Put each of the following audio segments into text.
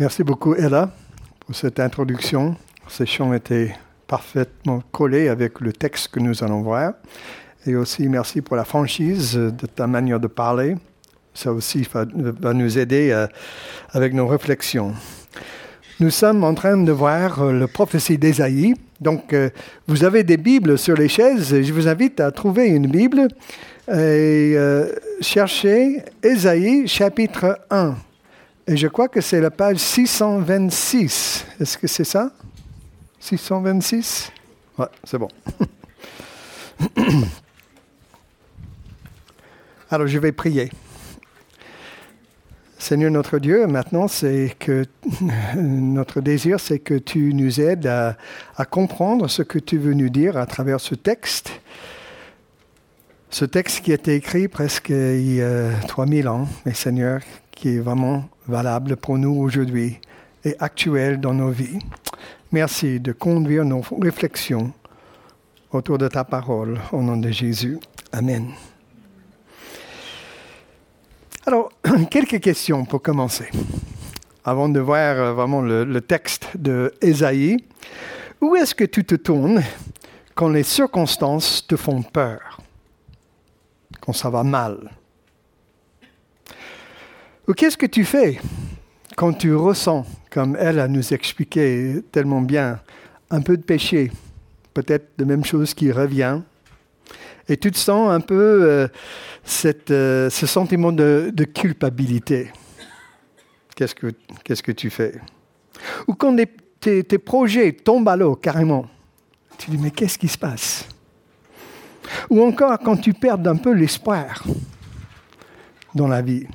Merci beaucoup, Ella, pour cette introduction. Ces chants étaient parfaitement collés avec le texte que nous allons voir. Et aussi, merci pour la franchise de ta manière de parler. Ça aussi va, nous aider euh, avec nos réflexions. Nous sommes en train de voir euh, le prophétie d'Ésaïe. Donc, euh, vous avez des Bibles sur les chaises. Je vous invite à trouver une Bible et chercher Ésaïe chapitre 1. Et je crois que c'est la page 626. Est-ce que c'est ça? 626 Ouais, c'est bon. Alors je vais prier. Seigneur notre Dieu, maintenant c'est que notre désir, c'est que tu nous aides à, à, comprendre ce que tu veux nous dire à travers ce texte. Ce texte qui a été écrit presque il y a 3000 ans, mais Seigneur, qui est vraiment valable pour nous aujourd'hui et actuel dans nos vies. Merci de conduire nos réflexions autour de ta parole au nom de Jésus. Amen. Alors, quelques questions pour commencer. Avant de voir euh, vraiment le, texte de Ésaïe, où est-ce que tu te tournes quand les circonstances te font peur, quand ça va mal? Ou qu'est-ce que tu fais quand tu ressens, comme elle a nous expliqué tellement bien, un peu de péché, peut-être de même chose qui revient, et tu te sens un peu euh, euh, ce sentiment de, culpabilité? Qu'est-ce que, qu'est-ce que tu fais? Ou quand tes, tes projets tombent à l'eau carrément, tu dis mais qu'est-ce qui se passe? Ou encore quand tu perds un peu l'espoir dans la vie.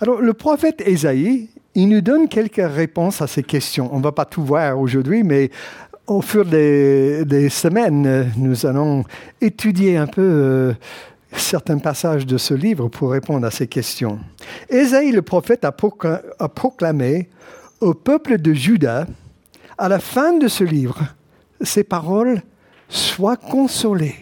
Alors, le prophète Ésaïe, il nous donne quelques réponses à ces questions. On ne va pas tout voir aujourd'hui, mais au fur des, semaines, nous allons étudier un peu euh, certains passages de ce livre pour répondre à ces questions. Ésaïe, le prophète, a, a proclamé au peuple de Juda, à la fin de ce livre, ces paroles Sois consolés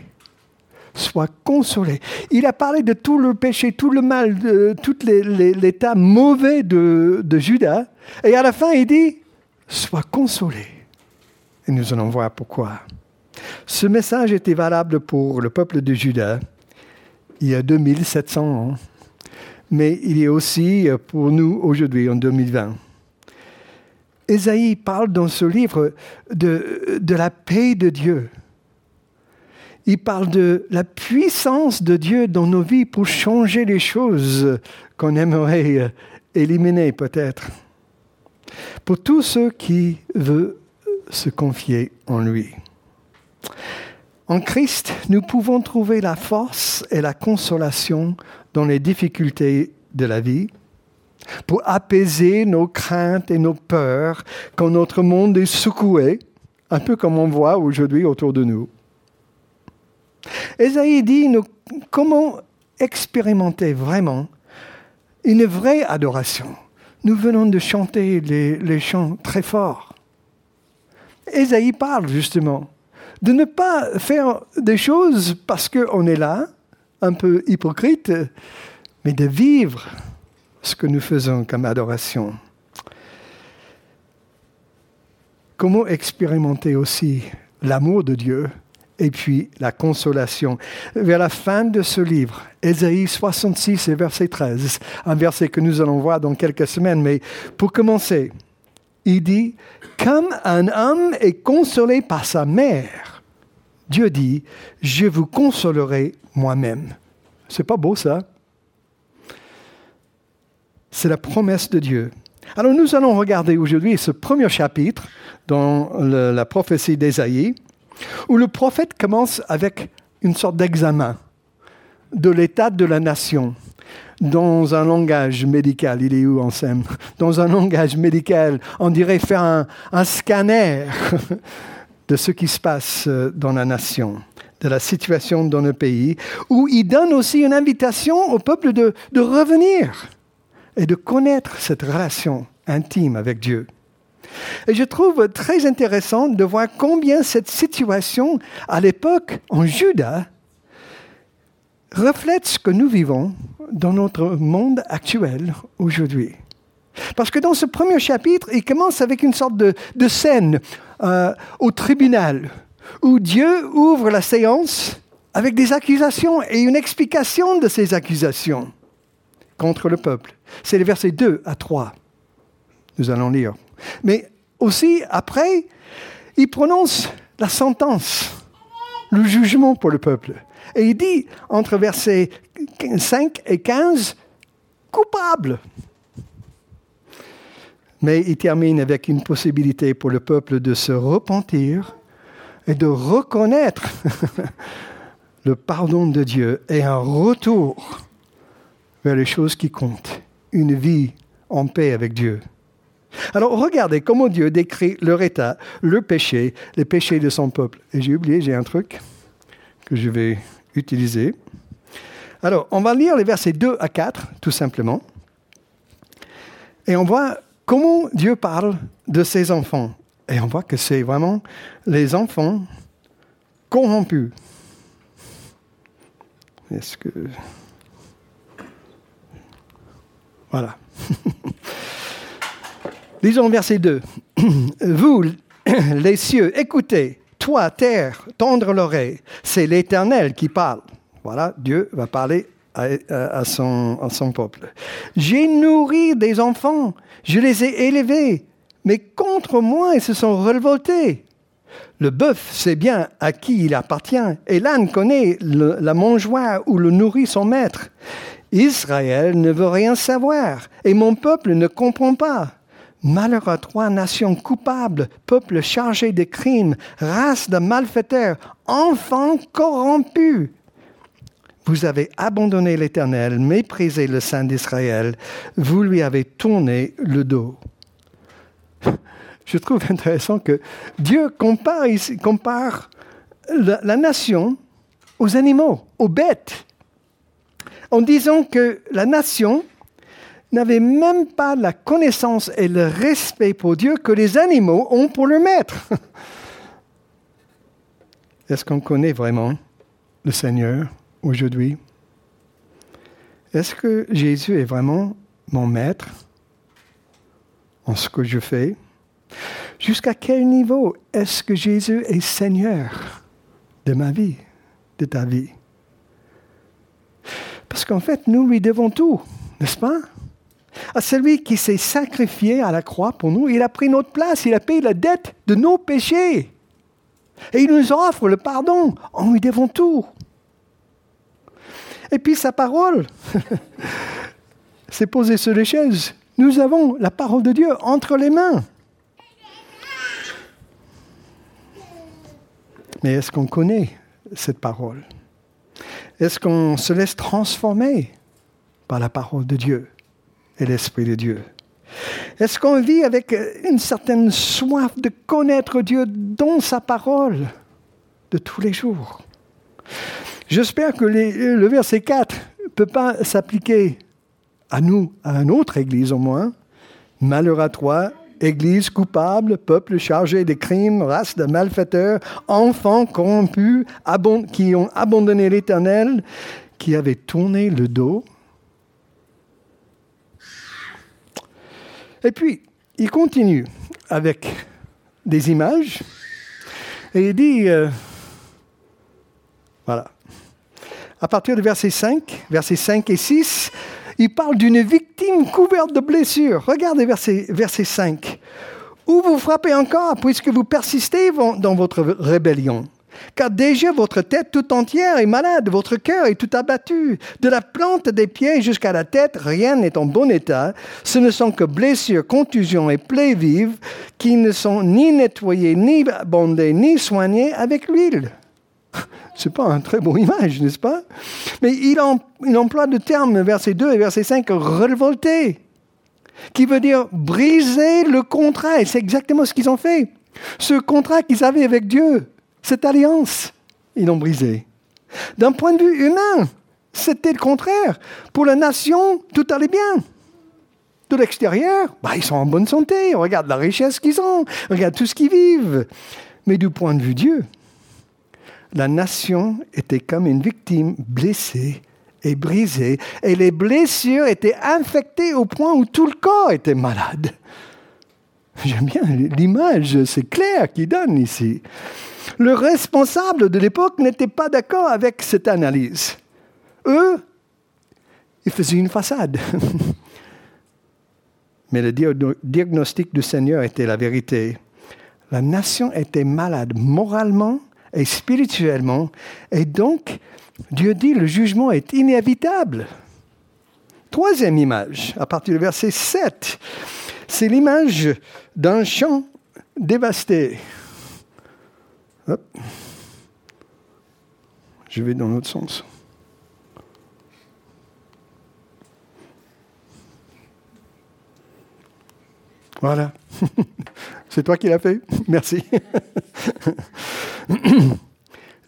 soit consolé. Il a parlé de tout le péché, tout le mal, de, tout l'état mauvais de, de Judas. Et à la fin, il dit, sois consolé. Et nous allons voir pourquoi. Ce message était valable pour le peuple de Juda il y a 2700 ans, mais il est aussi pour nous aujourd'hui en 2020. Ésaïe parle dans ce livre de, de la paix de Dieu, il parle de la puissance de Dieu dans nos vies pour changer les choses qu'on aimerait euh, éliminer peut-être. Pour tous ceux qui veulent se confier en lui. En Christ, nous pouvons trouver la force et la consolation dans les difficultés de la vie, pour apaiser nos craintes et nos peurs quand notre monde est secoué, un peu comme on voit aujourd'hui autour de nous. Esaïe dit comment expérimenter vraiment une vraie adoration? Nous venons de chanter les, chants très forts. Esaïe parle justement de ne pas faire des choses parce qu'on est là, un peu hypocrite, mais de vivre ce que nous faisons comme adoration. Comment expérimenter aussi l'amour de Dieu et puis la consolation. Vers la fin de ce livre, Ésaïe 66 et verset 13, un verset que nous allons voir dans quelques semaines, mais pour commencer, il dit, comme un homme est consolé par sa mère, Dieu dit, je vous consolerai moi-même. C'est pas beau ça? C'est la promesse de Dieu. Alors nous allons regarder aujourd'hui ce premier chapitre dans la prophétie d'Ésaïe où le prophète commence avec une sorte d'examen de l'état de la nation dans un langage médical. Il est où en scène Dans un langage médical, on dirait faire un, scanner de ce qui se passe dans la nation, de la situation dans le pays, où il donne aussi une invitation au peuple de revenir et de connaître cette relation intime avec Dieu. Et je trouve très intéressant de voir combien cette situation à l'époque en Juda reflète ce que nous vivons dans notre monde actuel aujourd'hui. Parce que dans ce premier chapitre, il commence avec une sorte de, scène euh, au tribunal, où Dieu ouvre la séance avec des accusations et une explication de ces accusations contre le peuple. C'est les versets 2 à 3. Nous allons lire. Mais aussi, après, il prononce la sentence, le jugement pour le peuple. Et il dit, entre versets 5 et 15, coupable. Mais il termine avec une possibilité pour le peuple de se repentir et de reconnaître le pardon de Dieu et un retour vers les choses qui comptent, une vie en paix avec Dieu. Alors regardez comment Dieu décrit leur état, leur péché, les péchés de son peuple. Et j'ai oublié, j'ai un truc que je vais utiliser. Alors, on va lire les versets 2 à 4, tout simplement. Et on voit comment Dieu parle de ses enfants. Et on voit que c'est vraiment les enfants corrompus. Est-ce que... Voilà. Lisons verset 2. Vous, les cieux, écoutez, toi, terre, tendre l'oreille. C'est l'Éternel qui parle. Voilà, Dieu va parler à, son, à son peuple. J'ai nourri des enfants, je les ai élevés, mais contre moi ils se sont révoltés. Le bœuf sait bien à qui il appartient, et l'âne connaît la mangeoire où le nourrit son maître. Israël ne veut rien savoir, et mon peuple ne comprend pas. Malheur à toi, nation coupable, peuple chargé de crimes, race de malfaiteurs, enfants corrompus. Vous avez abandonné l'Éternel, méprisé le Saint d'Israël, vous lui avez tourné le dos. Je trouve intéressant que Dieu compare, la, la nation aux animaux, aux bêtes, en disant que la nation n'avait même pas la connaissance et le respect pour Dieu que les animaux ont pour le maître. Est-ce qu'on connaît vraiment le Seigneur aujourd'hui? Est-ce que Jésus est vraiment mon maître en ce que je fais? Jusqu'à quel niveau est-ce que Jésus est Seigneur de ma vie, de ta vie? Parce qu'en fait, nous lui devons tout, n'est-ce pas? À celui qui s'est sacrifié à la croix pour nous. Il a pris notre place, il a payé la dette de nos péchés. Et il nous offre le pardon. On lui devons tout. Et puis sa parole s'est posée sur les chaises. Nous avons la parole de Dieu entre les mains. Mais est-ce qu'on connaît cette parole? Est-ce qu'on se laisse transformer par la parole de Dieu? Et l'Esprit de Dieu Est-ce qu'on vit avec une certaine soif de connaître Dieu dans sa parole de tous les jours? J'espère que le verset 4 ne peut pas s'appliquer à nous, à une autre Église au moins. Malheur à toi, Église coupable, peuple chargé de crimes, race de malfaiteurs, enfants corrompus, qui ont abandonné l'Éternel, qui avaient tourné le dos Et puis, il continue avec des images et il dit, euh, voilà, à partir du verset 5, versets 5 et 6, il parle d'une victime couverte de blessures. Regardez verset, verset 5. Où vous frappez encore puisque vous persistez dans votre rébellion car déjà votre tête tout entière est malade, votre cœur est tout abattu. De la plante des pieds jusqu'à la tête, rien n'est en bon état. Ce ne sont que blessures, contusions et plaies vives qui ne sont ni nettoyées, ni bandées, ni soignées avec l'huile. C'est pas un très bon image, n'est-ce pas? Mais il, emploie le terme, verset 2 et verset 5, révolté, qui veut dire briser le contrat. Et c'est exactement ce qu'ils ont fait. Ce contrat qu'ils avaient avec Dieu. Cette alliance, ils l'ont brisée. D'un point de vue humain, c'était le contraire. Pour la nation, tout allait bien. De l'extérieur, bah, ils sont en bonne santé. Regarde la richesse qu'ils ont. Regarde tout ce qu'ils vivent. Mais du point de vue Dieu, la nation était comme une victime blessée et brisé, et les blessures étaient infectées au point où tout le corps était malade. J'aime bien l'image, c'est clair qu'il donne ici. Le responsable de l'époque n'était pas d'accord avec cette analyse. Eux, ils faisaient une façade. Mais le diagnostic du Seigneur était la vérité. La nation était malade moralement et spirituellement, et donc Dieu dit le jugement est inévitable. Troisième image, à partir du verset 7, c'est l'image d'un champ dévasté. Je vais dans l'autre sens. Voilà. C'est toi qui l'as fait Merci.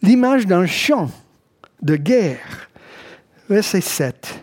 L'image d'un champ de guerre. Verset 7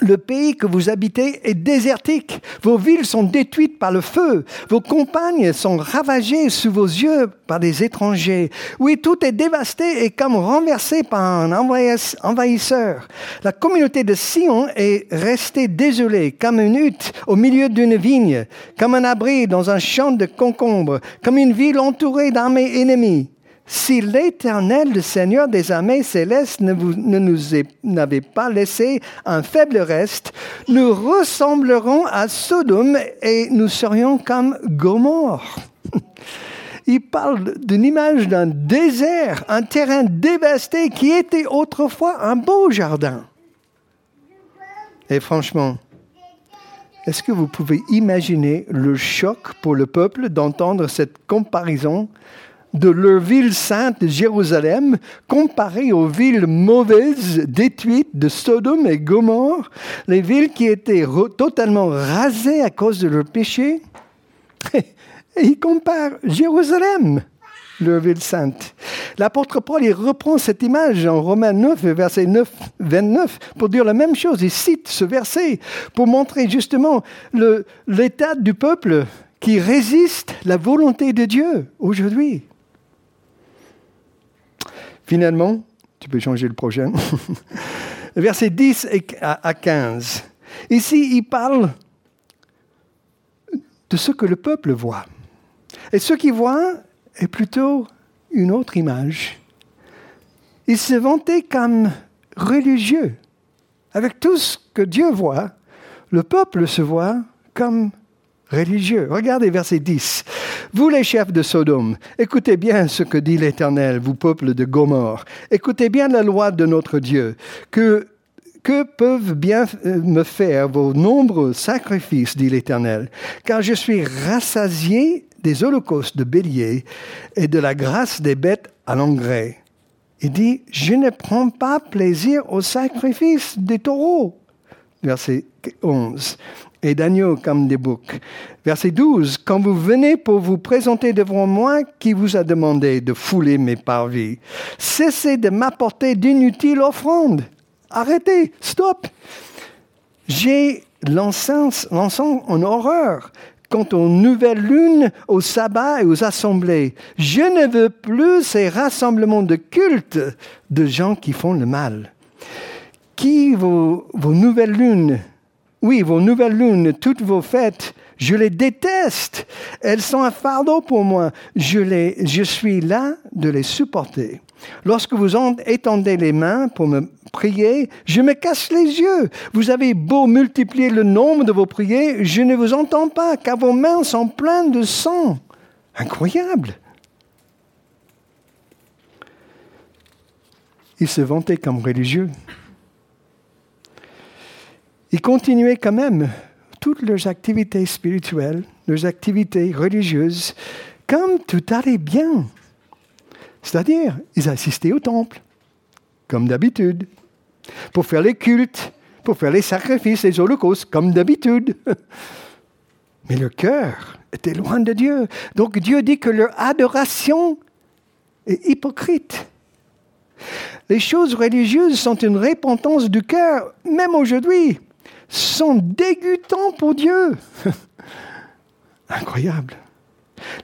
le pays que vous habitez est désertique. Vos villes sont détruites par le feu. Vos compagnes sont ravagées sous vos yeux par des étrangers. Oui, tout est dévasté et comme renversé par un envahisseur. La communauté de Sion est restée désolée, comme une hutte au milieu d'une vigne, comme un abri dans un champ de concombres, comme une ville entourée d'armées ennemies si l'Éternel, le Seigneur des armées célestes, ne, nous n'avait pas laissé un faible reste, nous ressemblerons à Sodome et nous serions comme Gomorre. Il parle d'une image d'un désert, un terrain dévasté qui était autrefois un beau jardin. Et franchement, est-ce que vous pouvez imaginer le choc pour le peuple d'entendre cette comparaison de leur ville sainte Jérusalem comparée aux villes mauvaises, détruites de Sodome et Gomorre, les villes qui étaient totalement rasées à cause de leur péché. Et il compare Jérusalem, leur ville sainte. L'apôtre Paul il reprend cette image en Romains 9, verset 9, 29, pour dire la même chose. Il cite ce verset pour montrer justement l'état du peuple qui résiste la volonté de Dieu aujourd'hui. Finalement, tu peux changer le prochain, verset 10 à 15. Ici, il parle de ce que le peuple voit. Et ce qu'il voit est plutôt une autre image. Il se vantait comme religieux. Avec tout ce que Dieu voit, le peuple se voit comme religieux. Regardez verset 10. Vous les chefs de Sodome, écoutez bien ce que dit l'Éternel, vous peuple de Gomorre. Écoutez bien la loi de notre Dieu. Que que peuvent bien euh, me faire vos nombreux sacrifices, dit l'Éternel, car je suis rassasié des holocaustes de bélier et de la grâce des bêtes à l'engrais. Il dit, je ne prends pas plaisir au sacrifice des taureaux. Verset 11 et d'agneaux comme des boucs. Verset 12. Quand vous venez pour vous présenter devant moi, qui vous a demandé de fouler mes parvis Cessez de m'apporter d'inutiles offrandes. Arrêtez, stop. J'ai l'encens en horreur quant aux nouvelles lunes, aux sabbats et aux assemblées. Je ne veux plus ces rassemblements de culte de gens qui font le mal. Qui vos nouvelles lunes oui, vos nouvelles lunes, toutes vos fêtes, je les déteste. Elles sont un fardeau pour moi. Je, suis là de les supporter. Lorsque vous étendez les mains pour me prier, je me casse les yeux. Vous avez beau multiplier le nombre de vos prières, je ne vous entends pas, car vos mains sont pleines de sang. Incroyable. Il se vantait comme religieux. Ils continuaient quand même toutes leurs activités spirituelles, leurs activités religieuses, comme tout allait bien. C'est-à-dire, ils assistaient au temple, comme d'habitude, pour faire les cultes, pour faire les sacrifices, les holocaustes, comme d'habitude. Mais leur cœur était loin de Dieu. Donc Dieu dit que leur adoration est hypocrite. Les choses religieuses sont une repentance du cœur, même aujourd'hui sont dégoûtants pour Dieu. Incroyable.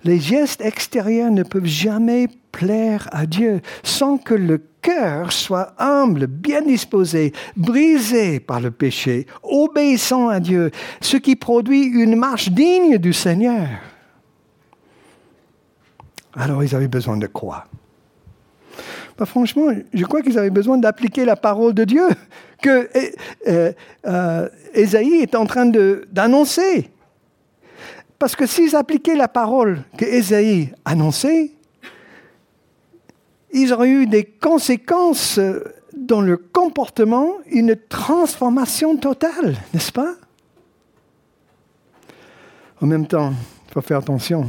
Les gestes extérieurs ne peuvent jamais plaire à Dieu sans que le cœur soit humble, bien disposé, brisé par le péché, obéissant à Dieu, ce qui produit une marche digne du Seigneur. Alors ils avaient besoin de quoi? Bah, Franchement, je crois qu'ils avaient besoin d'appliquer la parole de Dieu que euh, euh, est en train d'annoncer. Parce que s'ils appliquaient la parole que Ésaïe annonçait, ils auraient eu des conséquences dans leur comportement, une transformation totale, n'est-ce pas? En même temps, il faut faire attention.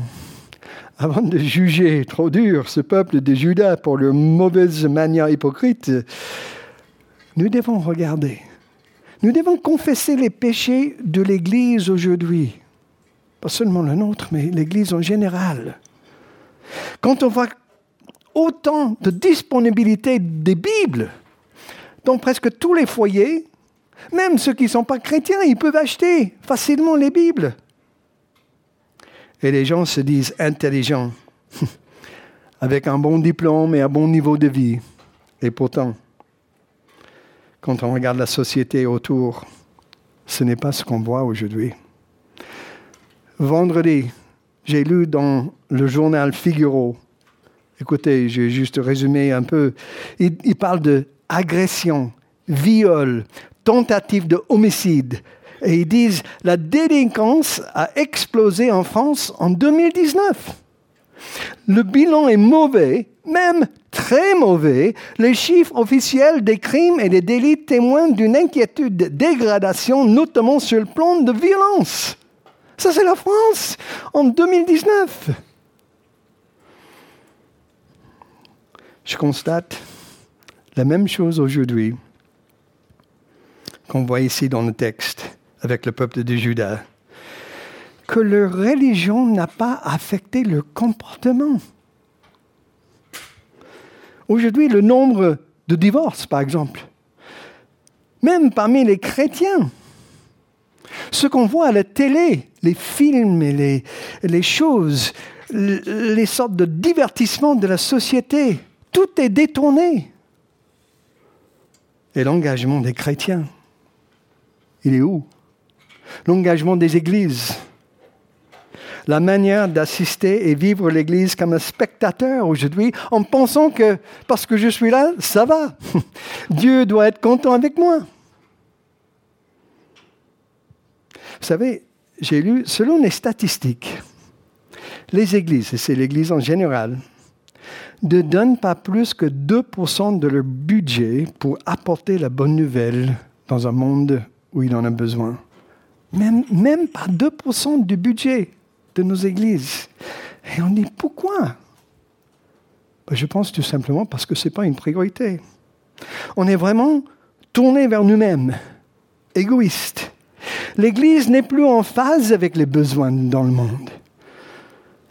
Avant de juger trop dur ce peuple de Judas pour leur mauvaise manière hypocrite, nous devons regarder. Nous devons confesser les péchés de l'Église aujourd'hui. Pas seulement le nôtre, mais l'Église en général. Quand on voit autant de disponibilité des Bibles dans presque tous les foyers, même ceux qui ne sont pas chrétiens, ils peuvent acheter facilement les Bibles. Et les gens se disent intelligents, avec un bon diplôme et un bon niveau de vie. Et pourtant, quand on regarde la société autour, ce n'est pas ce qu'on voit aujourd'hui. Vendredi, j'ai lu dans le journal Figaro, écoutez, je vais juste résumer un peu, il, il parle de agression, viol, tentative de homicide. Et ils disent la délinquance a explosé en France en 2019. Le bilan est mauvais, même très mauvais. Les chiffres officiels des crimes et des délits témoignent d'une inquiétude de dégradation, notamment sur le plan de violence. Ça, c'est la France en 2019. Je constate la même chose aujourd'hui qu'on voit ici dans le texte avec le peuple de Juda que leur religion n'a pas affecté leur comportement. Aujourd'hui, le nombre de divorces, par exemple, même parmi les chrétiens, ce qu'on voit à la télé, les films et les, choses, les sortes de divertissements de la société, tout est détourné. Et l'engagement des chrétiens, il est où? L'engagement des églises, la manière d'assister et vivre l'Église comme un spectateur aujourd'hui en pensant que parce que je suis là, ça va. Dieu doit être content avec moi. Vous savez, j'ai lu, selon les statistiques, les églises, et c'est l'Église en général, ne donnent pas plus que 2% de leur budget pour apporter la bonne nouvelle dans un monde où il en a besoin. Même, même pas 2% du budget de nos églises. Et on dit pourquoi? Ben, Je pense tout simplement parce que ce n'est pas une priorité. On est vraiment tourné vers nous-mêmes, égoïste. L'Église n'est plus en phase avec les besoins dans le monde.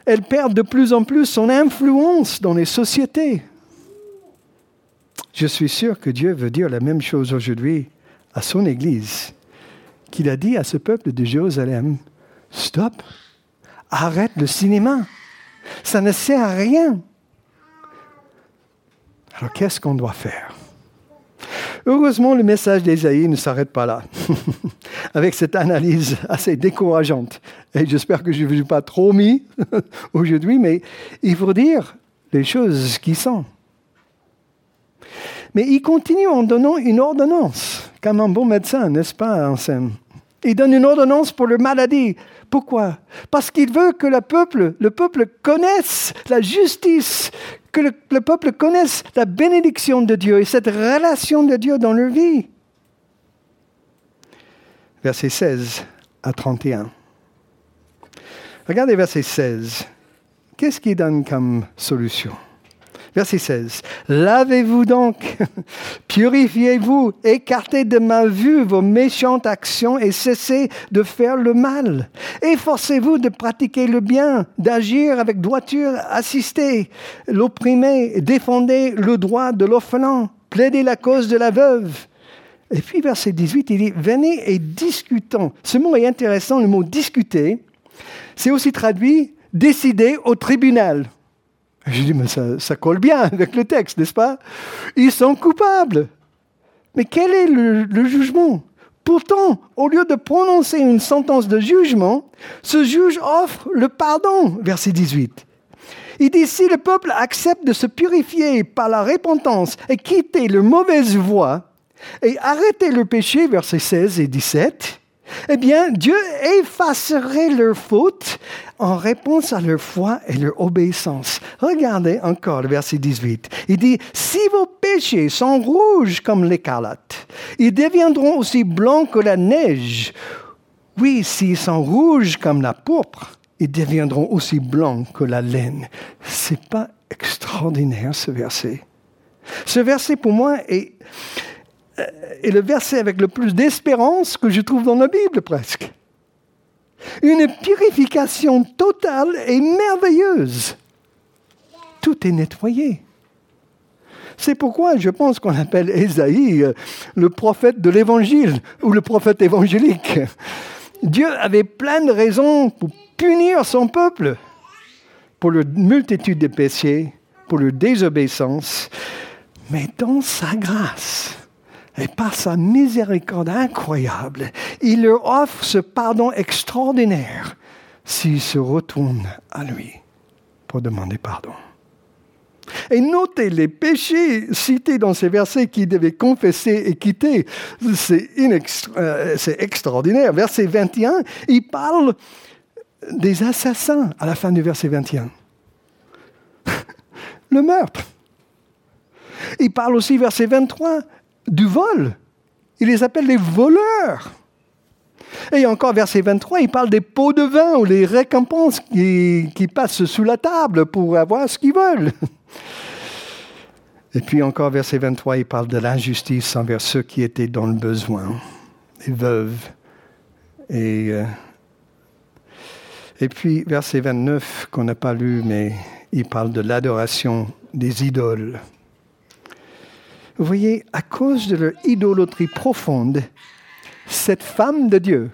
Elle perd de plus en plus son influence dans les sociétés. Je suis sûr que Dieu veut dire la même chose aujourd'hui à son Église, qu'il a dit à ce peuple de Jérusalem, stop, arrête le cinéma. Ça ne sert à rien. Alors qu'est-ce qu'on doit faire? Heureusement, le message d'Ésaïe ne s'arrête pas là, avec cette analyse assez décourageante. Et j'espère que je ne vous ai pas trop mis aujourd'hui, mais il faut dire les choses qui sont. Mais il continue en donnant une ordonnance, comme un bon médecin, n'est-ce pas, Anselme? Il donne une ordonnance pour la maladie, pourquoi? Parce qu'il veut que le peuple, le peuple connaisse la justice, que le, le, peuple connaisse la bénédiction de Dieu et cette relation de Dieu dans leur vie. Verset 16 à 31. Regardez verset 16. Qu'est-ce qu'il donne comme solution? Verset 16. Lavez-vous donc, purifiez-vous, écartez de ma vue vos méchantes actions et cessez de faire le mal. Efforcez-vous de pratiquer le bien, d'agir avec droiture, assister l'opprimé, défendez le droit de l'orphelin, plaidez la cause de la veuve. Et puis verset 18, il dit, venez et discutons. Ce mot est intéressant, le mot discuter. C'est aussi traduit décidé au tribunal. Je dis, mais ça, colle bien avec le texte, n'est-ce pas? Ils sont coupables. Mais quel est le, le jugement? Pourtant, au lieu de prononcer une sentence de jugement, ce juge offre le pardon, verset 18. Il dit, si le peuple accepte de se purifier par la repentance et quitter leur mauvaise voie et arrêter le péché, verset 16 et 17, eh bien, Dieu effacerait leurs fautes en réponse à leur foi et leur obéissance. Regardez encore le verset 18. Il dit, si vos péchés sont rouges comme l'écarlate, ils deviendront aussi blancs que la neige. Oui, s'ils sont rouges comme la pourpre, ils deviendront aussi blancs que la laine. C'est pas extraordinaire ce verset. Ce verset pour moi est est le verset avec le plus d'espérance que je trouve dans la Bible presque. Une purification totale et merveilleuse. Tout est nettoyé. C'est pourquoi je pense qu'on appelle Ésaïe euh, le prophète de l'évangile ou le prophète évangélique. Dieu avait plein de raisons pour punir son peuple, pour leur multitude de péchés, pour leur désobéissance, mais dans sa grâce et par sa miséricorde incroyable, il leur offre ce pardon extraordinaire s'ils se retournent à lui pour demander pardon. Et notez les péchés cités dans ces versets qu'ils devaient confesser et quitter. C'est, euh, extraordinaire. Verset 21, il parle des assassins à la fin du verset 21. Le meurtre. Il parle aussi, verset 23, du vol. Il les appelle les voleurs. Et encore verset 23, il parle des pots de vin ou les récompenses qui, passent sous la table pour avoir ce qu'ils veulent. Et puis encore verset 23, il parle de l'injustice envers ceux qui étaient dans le besoin, les veuves. Et, euh, et puis verset 29 qu'on n'a pas lu, mais il parle de l'adoration des idoles. Vous voyez, à cause de leur idolâtrie profonde, cette femme de Dieu,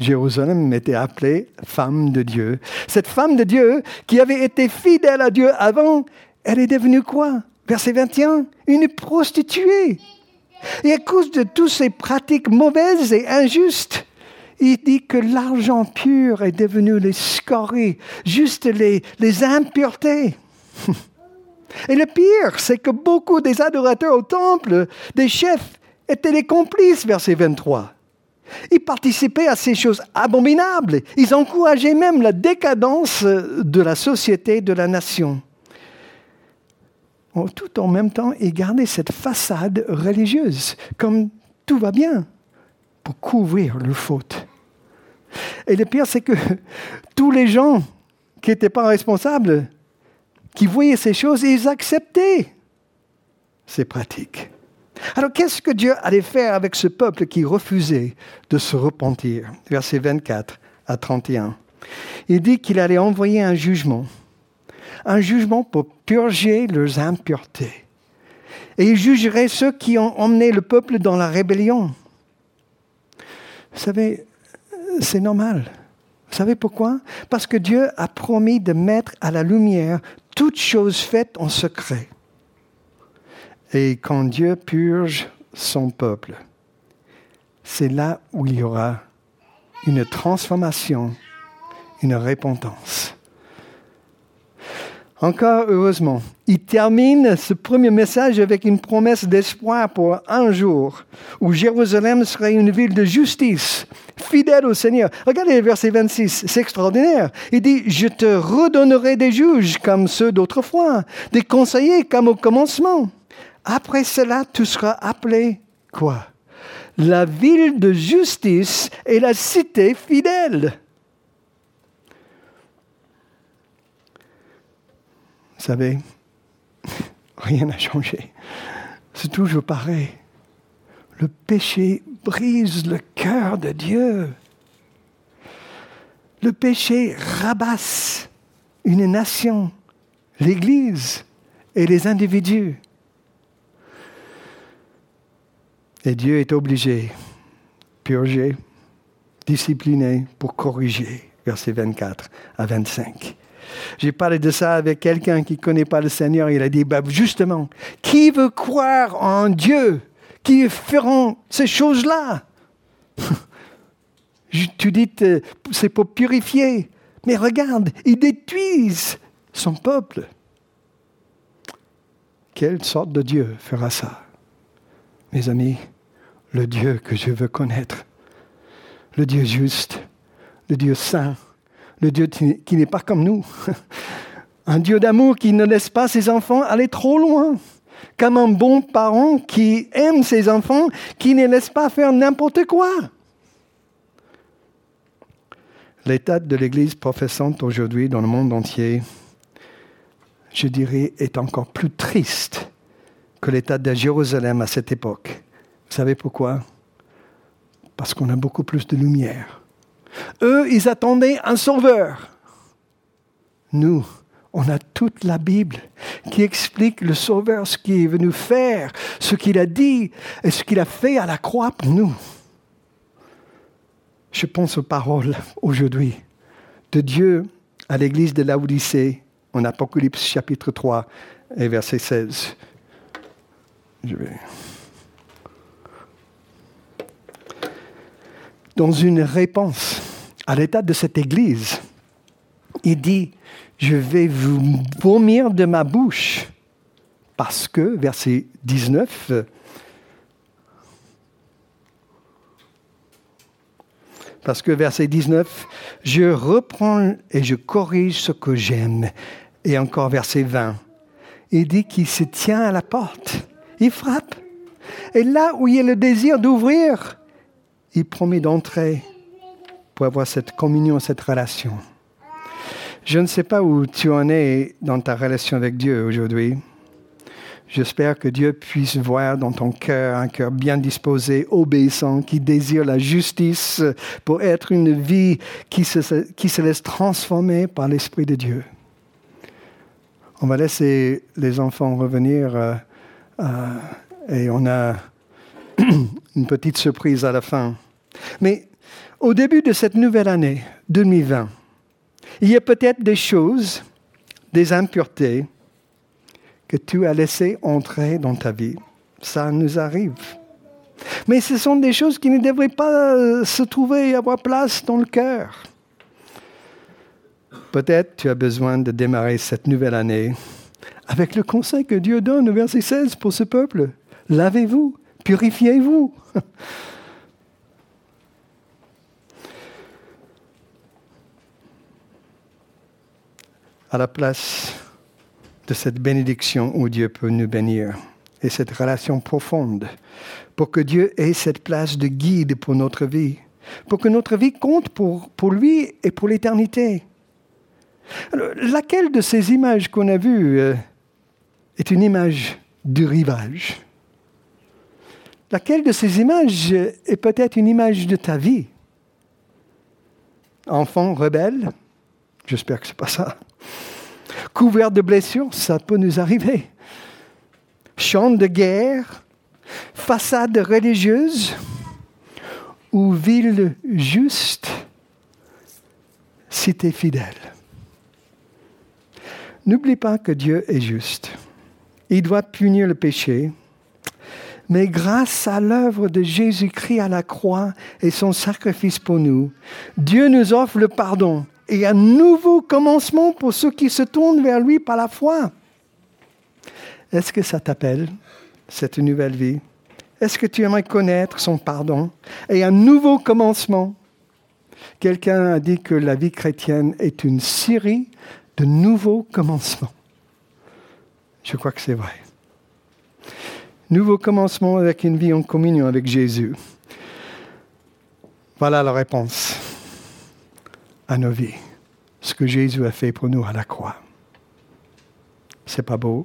Jérusalem était appelée femme de Dieu, cette femme de Dieu qui avait été fidèle à Dieu avant, elle est devenue quoi? Verset 21, une prostituée. Et à cause de toutes ces pratiques mauvaises et injustes, il dit que l'argent pur est devenu les scories, juste les, les impuretés. Et le pire, c'est que beaucoup des adorateurs au temple, des chefs, étaient les complices, verset 23. Ils participaient à ces choses abominables. Ils encourageaient même la décadence de la société, de la nation. Tout en même temps, ils gardaient cette façade religieuse, comme tout va bien, pour couvrir leurs fautes. Et le pire, c'est que tous les gens qui n'étaient pas responsables qui voyaient ces choses et ils acceptaient ces pratiques. Alors qu'est-ce que Dieu allait faire avec ce peuple qui refusait de se repentir? Verset 24 à 31. Il dit qu'il allait envoyer un jugement, un jugement pour purger leurs impuretés. Et il jugerait ceux qui ont emmené le peuple dans la rébellion. Vous savez, c'est normal. Vous savez pourquoi? Parce que Dieu a promis de mettre à la lumière toutes choses faites en secret. Et quand Dieu purge son peuple, c'est là où il y aura une transformation, une repentance. Encore heureusement, il termine ce premier message avec une promesse d'espoir pour un jour où Jérusalem serait une ville de justice, fidèle au Seigneur. Regardez le verset 26, c'est extraordinaire. Il dit, je te redonnerai des juges comme ceux d'autrefois, des conseillers comme au commencement. Après cela, tu seras appelé quoi? La ville de justice et la cité fidèle. Vous savez, rien n'a changé. C'est toujours pareil. Le péché brise le cœur de Dieu. Le péché rabasse une nation, l'Église et les individus. Et Dieu est obligé, purger, discipliner pour corriger. Verset 24 à 25. J'ai parlé de ça avec quelqu'un qui ne connaît pas le Seigneur. Il a dit, bah, justement, qui veut croire en Dieu qui feront ces choses-là? Tu dis, c'est pour purifier. Mais regarde, ils détruisent son peuple. Quelle sorte de Dieu fera ça? Mes amis, le Dieu que je veux connaître, le Dieu juste, le Dieu saint, le Dieu qui n'est pas comme nous, un Dieu d'amour qui ne laisse pas ses enfants aller trop loin, comme un bon parent qui aime ses enfants, qui ne laisse pas faire n'importe quoi. L'état de l'Église professante aujourd'hui dans le monde entier, je dirais, est encore plus triste que l'état de Jérusalem à cette époque. Vous savez pourquoi? Parce qu'on a beaucoup plus de lumière. Eux, ils attendaient un sauveur. Nous, on a toute la Bible qui explique le sauveur, ce qu'il est venu faire, ce qu'il a dit et ce qu'il a fait à la croix pour nous. Je pense aux paroles aujourd'hui de Dieu à l'église de Laodicée en Apocalypse chapitre 3 et verset 16. Je. Dans une réponse à l'état de cette église, il dit, je vais vous vomir de ma bouche. Parce que, verset 19, Parce que verset 19, je reprends et je corrige ce que j'aime. Et encore verset 20, il dit qu'il se tient à la porte. Il frappe. Et là où il y a le désir d'ouvrir, il promet d'entrer pour avoir cette communion, cette relation. Je ne sais pas où tu en es dans ta relation avec Dieu aujourd'hui. J'espère que Dieu puisse voir dans ton cœur un cœur bien disposé, obéissant, qui désire la justice pour être une vie qui se, laisse transformer par l'Esprit de Dieu. On va laisser les enfants revenir euh, euh, et on a une petite surprise à la fin. Mais au début de cette nouvelle année 2020, il y a peut-être des choses, des impuretés, que tu as laissé entrer dans ta vie. Ça nous arrive. Mais ce sont des choses qui ne devraient pas euh, se trouver et avoir place dans le cœur. Peut-être tu as besoin de démarrer cette nouvelle année avec le conseil que Dieu donne au verset 16 pour ce peuple. Lavez-vous, purifiez-vous. à la place de cette bénédiction où Dieu peut nous bénir et cette relation profonde pour que Dieu ait cette place de guide pour notre vie, pour que notre vie compte pour, pour lui et pour l'éternité. laquelle de ces images qu'on a vues euh, est une image du rivage? Laquelle de ces images est peut-être une image de ta vie? Enfant rebelle? J'espère que ce n'est pas ça. Couvert de blessures, ça peut nous arriver. Champ de guerre, façade religieuse? Ou ville juste, cité fidèle. N'oublie pas que Dieu est juste. Il doit punir le péché, mais grâce à l'œuvre de Jésus-Christ à la croix et son sacrifice pour nous, Dieu nous offre le pardon et un nouveau commencement pour ceux qui se tournent vers lui par la foi. Est-ce que ça t'appelle, cette nouvelle vie? Est-ce que tu aimerais connaître son pardon et un nouveau commencement? Quelqu'un a dit que la vie chrétienne est une série de nouveaux commencements. Je crois que c'est vrai. Nouveau commencement avec une vie en communion avec Jésus. Voilà la réponse à nos vies, ce que Jésus a fait pour nous à la croix. C'est pas beau?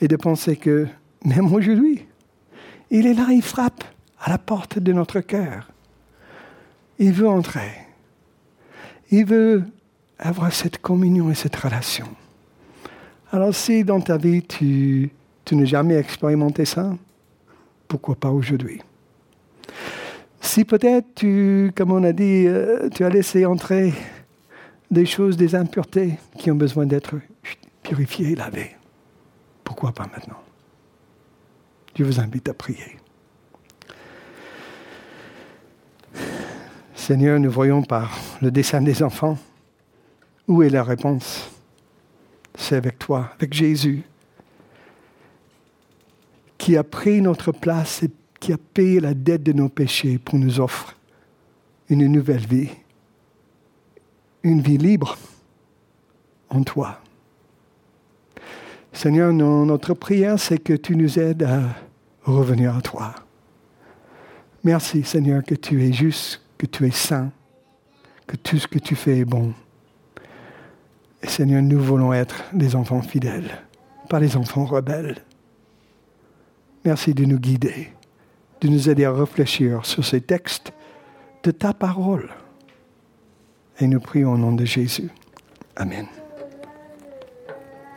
Et de penser que même aujourd'hui, il est là, il frappe à la porte de notre cœur. Il veut entrer. Il veut avoir cette communion et cette relation. Alors si dans ta vie tu, tu n'as jamais expérimenté ça, pourquoi pas aujourd'hui? Si peut-être tu, comme on a dit, euh, tu as laissé entrer des choses, des impuretés qui ont besoin d'être purifiées, lavées. Pourquoi pas maintenant? Je vous invite à prier. Seigneur, nous voyons par le dessin des enfants où est la réponse? C'est avec toi, avec Jésus, qui a pris notre place et qui a payé la dette de nos péchés pour nous offrir une nouvelle vie, une vie libre en toi. Seigneur, notre prière, c'est que tu nous aides à revenir à toi. Merci, Seigneur, que tu es juste, que tu es saint, que tout ce que tu fais est bon. Et Seigneur, nous voulons être des enfants fidèles, pas des enfants rebelles. Merci de nous guider, de nous aider à réfléchir sur ces textes de ta parole. Et nous prions au nom de Jésus. Amen.